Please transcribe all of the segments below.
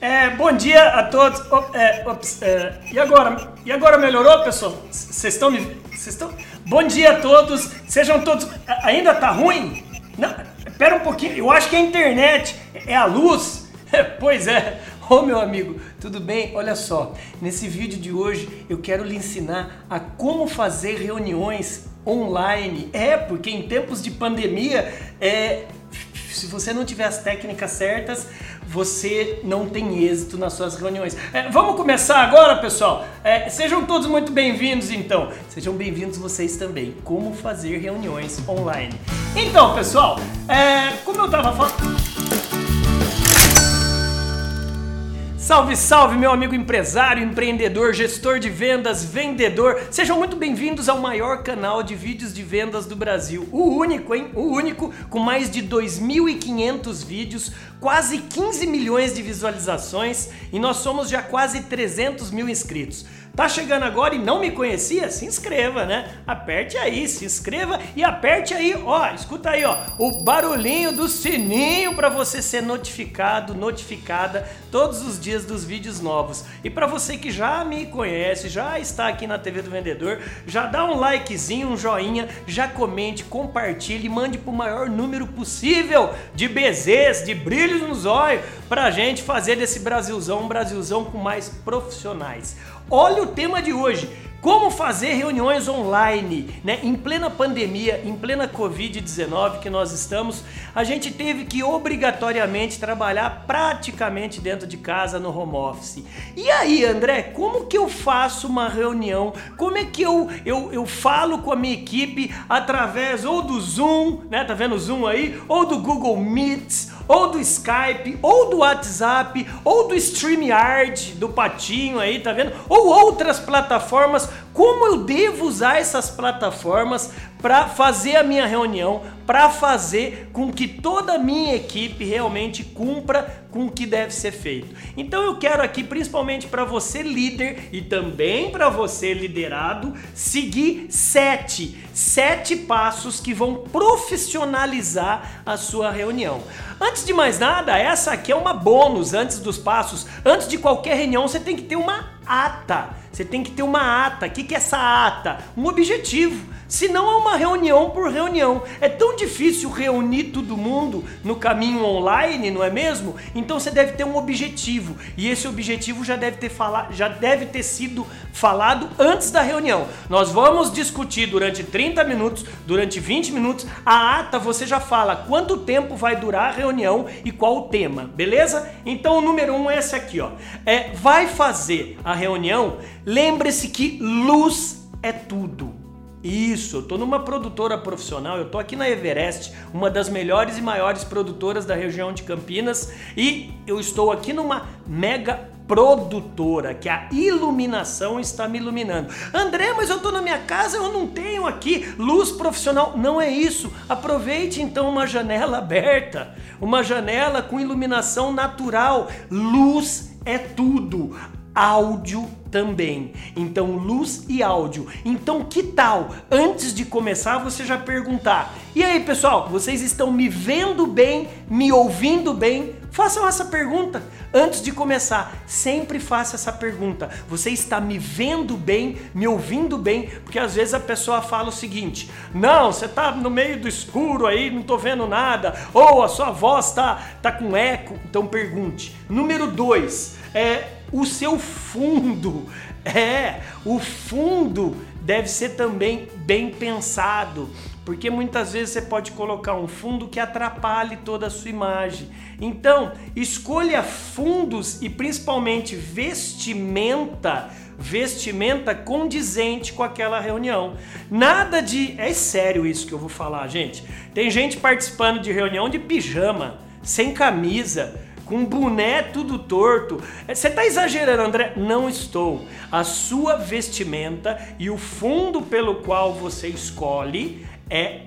É, bom dia a todos. Oh, é, ops, é, e agora? E agora melhorou, pessoal? Vocês estão me. Vocês estão. Bom dia a todos. Sejam todos. Ainda tá ruim? Não, espera um pouquinho. Eu acho que é a internet. É a luz. pois é. Ô oh, meu amigo, tudo bem? Olha só, nesse vídeo de hoje eu quero lhe ensinar a como fazer reuniões online. É, porque em tempos de pandemia, é, se você não tiver as técnicas certas, você não tem êxito nas suas reuniões. É, vamos começar agora, pessoal? É, sejam todos muito bem-vindos, então. Sejam bem-vindos vocês também. Como fazer reuniões online. Então, pessoal, é, como eu estava falando. Salve, salve, meu amigo empresário, empreendedor, gestor de vendas, vendedor. Sejam muito bem-vindos ao maior canal de vídeos de vendas do Brasil. O único, hein? O único, com mais de 2.500 vídeos, quase 15 milhões de visualizações e nós somos já quase 300 mil inscritos. Tá chegando agora e não me conhecia? Se inscreva, né? Aperte aí, se inscreva e aperte aí, ó, escuta aí, ó, o barulhinho do sininho para você ser notificado, notificada todos os dias dos vídeos novos. E para você que já me conhece, já está aqui na TV do Vendedor, já dá um likezinho, um joinha, já comente, compartilhe, mande para o maior número possível de BZs, de brilhos nos olhos, pra gente fazer desse Brasilzão um Brasilzão com mais profissionais. Olha o tema de hoje. Como fazer reuniões online, né? Em plena pandemia, em plena Covid-19 que nós estamos, a gente teve que obrigatoriamente trabalhar praticamente dentro de casa no home office. E aí, André, como que eu faço uma reunião? Como é que eu, eu, eu falo com a minha equipe através ou do Zoom, né? Tá vendo o Zoom aí? Ou do Google Meets, ou do Skype, ou do WhatsApp, ou do StreamYard, do Patinho aí, tá vendo? Ou outras plataformas como eu devo usar essas plataformas para fazer a minha reunião, para fazer com que toda a minha equipe realmente cumpra com o que deve ser feito. Então eu quero aqui, principalmente para você líder e também para você liderado, seguir sete, sete passos que vão profissionalizar a sua reunião. Antes de mais nada, essa aqui é uma bônus antes dos passos. Antes de qualquer reunião, você tem que ter uma ata. Você tem que ter uma ata. O que é essa ata? Um objetivo. Se não é uma reunião por reunião. É tão difícil reunir todo mundo no caminho online, não é mesmo? Então você deve ter um objetivo. E esse objetivo já deve ter, fala, já deve ter sido falado antes da reunião. Nós vamos discutir durante 30 minutos, durante 20 minutos. A ata você já fala quanto tempo vai durar a reunião e qual o tema, beleza? Então o número um é esse aqui, ó. É, vai fazer a reunião, lembre-se que luz é tudo. Isso, eu tô numa produtora profissional, eu tô aqui na Everest, uma das melhores e maiores produtoras da região de Campinas, e eu estou aqui numa mega produtora, que a iluminação está me iluminando. André, mas eu tô na minha casa, eu não tenho aqui luz profissional. Não é isso. Aproveite então uma janela aberta, uma janela com iluminação natural. Luz é tudo áudio também. Então, luz e áudio. Então, que tal antes de começar você já perguntar: "E aí, pessoal, vocês estão me vendo bem, me ouvindo bem?" Façam essa pergunta antes de começar. Sempre faça essa pergunta. Você está me vendo bem, me ouvindo bem? Porque às vezes a pessoa fala o seguinte: "Não, você está no meio do escuro aí, não estou vendo nada", ou a sua voz está tá com eco. Então pergunte. Número dois, é o seu fundo. É, o fundo deve ser também bem pensado, porque muitas vezes você pode colocar um fundo que atrapalhe toda a sua imagem. Então, escolha fundos e principalmente vestimenta, vestimenta condizente com aquela reunião. Nada de, é sério isso que eu vou falar, gente. Tem gente participando de reunião de pijama, sem camisa, com boné tudo torto. Você está exagerando, André? Não estou. A sua vestimenta e o fundo pelo qual você escolhe é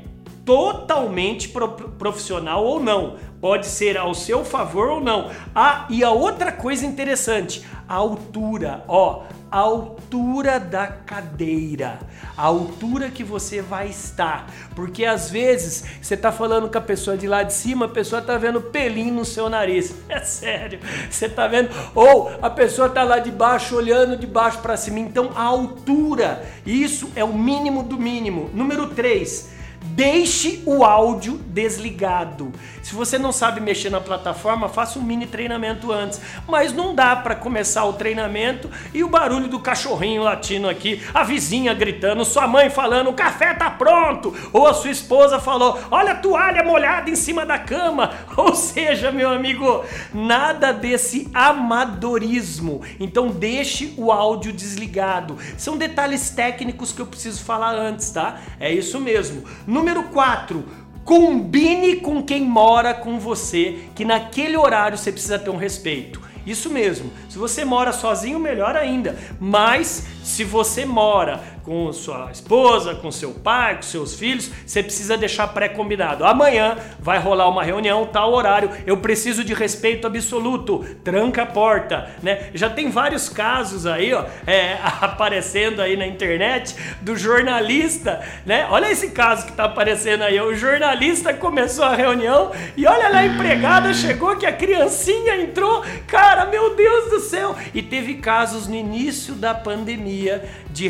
totalmente pro profissional ou não. Pode ser ao seu favor ou não. Ah, e a outra coisa interessante, a altura, ó, altura da cadeira, a altura que você vai estar, porque às vezes você tá falando com a pessoa de lá de cima, a pessoa tá vendo pelinho no seu nariz, é sério, você tá vendo? Ou a pessoa tá lá de baixo olhando de baixo para cima, então a altura, isso é o mínimo do mínimo. Número 3, Deixe o áudio desligado. Se você não sabe mexer na plataforma, faça um mini treinamento antes. Mas não dá para começar o treinamento e o barulho do cachorrinho latino aqui, a vizinha gritando, sua mãe falando: o café tá pronto, ou a sua esposa falou: olha a toalha molhada em cima da cama. Ou seja, meu amigo, nada desse amadorismo. Então deixe o áudio desligado. São detalhes técnicos que eu preciso falar antes, tá? É isso mesmo. Número 4, combine com quem mora com você, que naquele horário você precisa ter um respeito. Isso mesmo. Se você mora sozinho, melhor ainda. Mas se você mora com sua esposa, com seu pai, com seus filhos, você precisa deixar pré-combinado. Amanhã vai rolar uma reunião, tal horário, eu preciso de respeito absoluto, tranca a porta, né? Já tem vários casos aí, ó, é, aparecendo aí na internet do jornalista, né? Olha esse caso que tá aparecendo aí, o jornalista começou a reunião e olha lá a empregada chegou que a criancinha entrou, cara, meu Deus do céu! E teve casos no início da pandemia de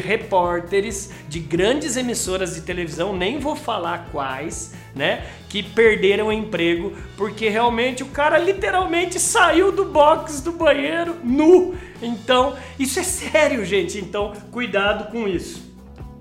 repórteres de grandes emissoras de televisão, nem vou falar quais, né, que perderam o emprego porque realmente o cara literalmente saiu do box do banheiro nu. Então, isso é sério, gente. Então, cuidado com isso.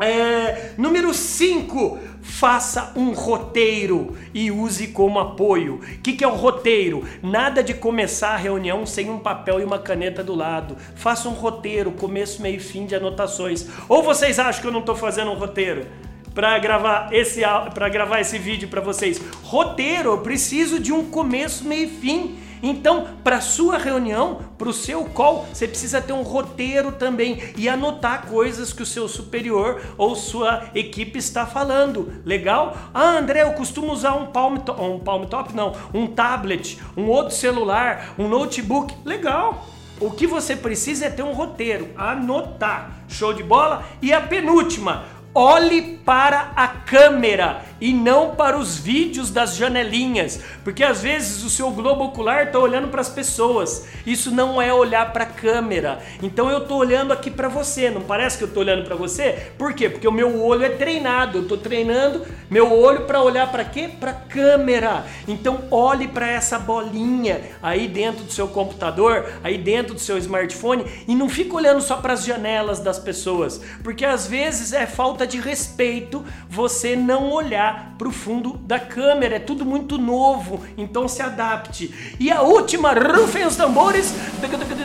É, número 5, faça um roteiro e use como apoio. O que, que é o um roteiro? Nada de começar a reunião sem um papel e uma caneta do lado. Faça um roteiro, começo, meio e fim de anotações. Ou vocês acham que eu não estou fazendo um roteiro? para gravar esse para gravar esse vídeo para vocês. Roteiro, eu preciso de um começo, meio e fim. Então, para sua reunião, para o seu call, você precisa ter um roteiro também e anotar coisas que o seu superior ou sua equipe está falando. Legal? Ah, André, eu costumo usar um palm top, um palm top não, um tablet, um outro celular, um notebook. Legal. O que você precisa é ter um roteiro, anotar. Show de bola? E a penúltima, olhe para a câmera e não para os vídeos das janelinhas, porque às vezes o seu globo ocular está olhando para as pessoas. Isso não é olhar para a câmera. Então eu estou olhando aqui para você, não parece que eu estou olhando para você? Por quê? Porque o meu olho é treinado. Eu estou treinando meu olho para olhar para quê? Para a câmera. Então olhe para essa bolinha aí dentro do seu computador, aí dentro do seu smartphone e não fique olhando só para as janelas das pessoas, porque às vezes é falta de respeito você não olhar para o fundo da câmera. É tudo muito novo, então se adapte. E a última, rufem os tambores.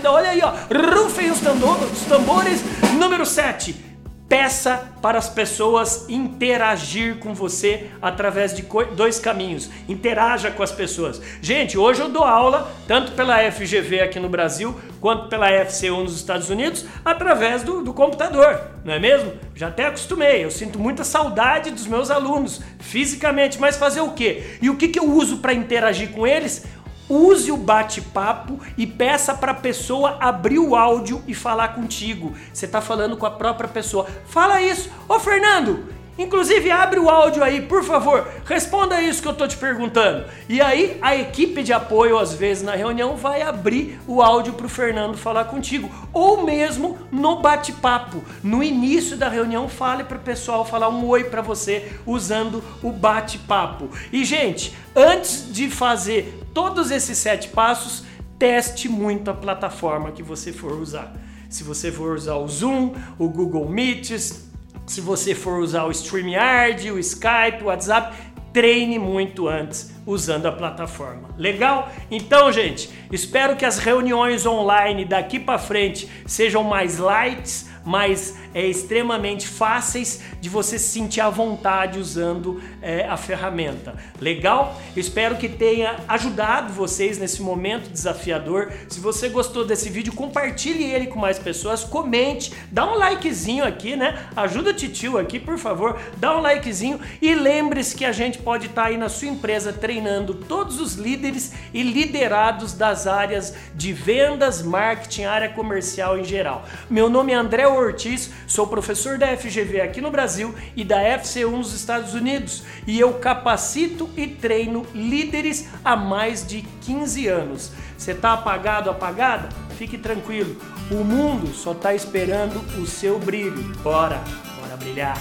Olha aí, ó. Rufem os tambores. Número 7 Peça para as pessoas interagir com você através de dois caminhos. Interaja com as pessoas. Gente, hoje eu dou aula tanto pela FGV aqui no Brasil quanto pela FCU nos Estados Unidos através do, do computador, não é mesmo? Já até acostumei. Eu sinto muita saudade dos meus alunos fisicamente, mas fazer o quê? E o que, que eu uso para interagir com eles? Use o bate-papo e peça para a pessoa abrir o áudio e falar contigo. Você está falando com a própria pessoa. Fala isso. Ô Fernando, Inclusive, abre o áudio aí, por favor. Responda isso que eu tô te perguntando. E aí, a equipe de apoio, às vezes, na reunião, vai abrir o áudio pro Fernando falar contigo. Ou mesmo no bate-papo. No início da reunião, fale pro pessoal falar um oi para você usando o bate-papo. E, gente, antes de fazer todos esses sete passos, teste muito a plataforma que você for usar. Se você for usar o Zoom, o Google Meets, se você for usar o StreamYard, o Skype, o WhatsApp, treine muito antes usando a plataforma. Legal? Então, gente, espero que as reuniões online daqui para frente sejam mais light, mais é extremamente fáceis de você se sentir à vontade usando é, a ferramenta. Legal? Eu espero que tenha ajudado vocês nesse momento desafiador. Se você gostou desse vídeo, compartilhe ele com mais pessoas, comente, dá um likezinho aqui, né? Ajuda o titio aqui, por favor, dá um likezinho e lembre-se que a gente pode estar tá aí na sua empresa treinando todos os líderes e liderados das áreas de vendas, marketing, área comercial em geral. Meu nome é André Ortiz, sou professor da FGV aqui no Brasil e da FCU nos Estados Unidos e eu capacito e treino líderes há mais de 15 anos. Você está apagado, apagada? Fique tranquilo, o mundo só está esperando o seu brilho. Bora, bora brilhar.